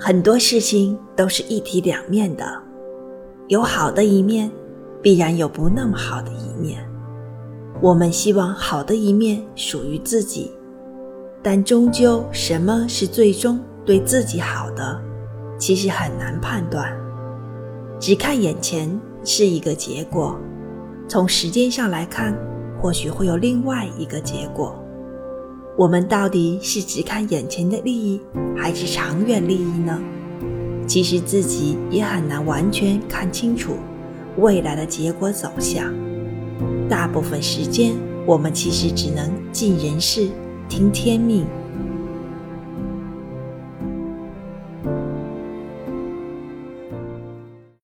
很多事情都是一体两面的，有好的一面，必然有不那么好的一面。我们希望好的一面属于自己，但终究什么是最终对自己好的，其实很难判断。只看眼前是一个结果，从时间上来看，或许会有另外一个结果。我们到底是只看眼前的利益，还是长远利益呢？其实自己也很难完全看清楚未来的结果走向。大部分时间，我们其实只能尽人事，听天命。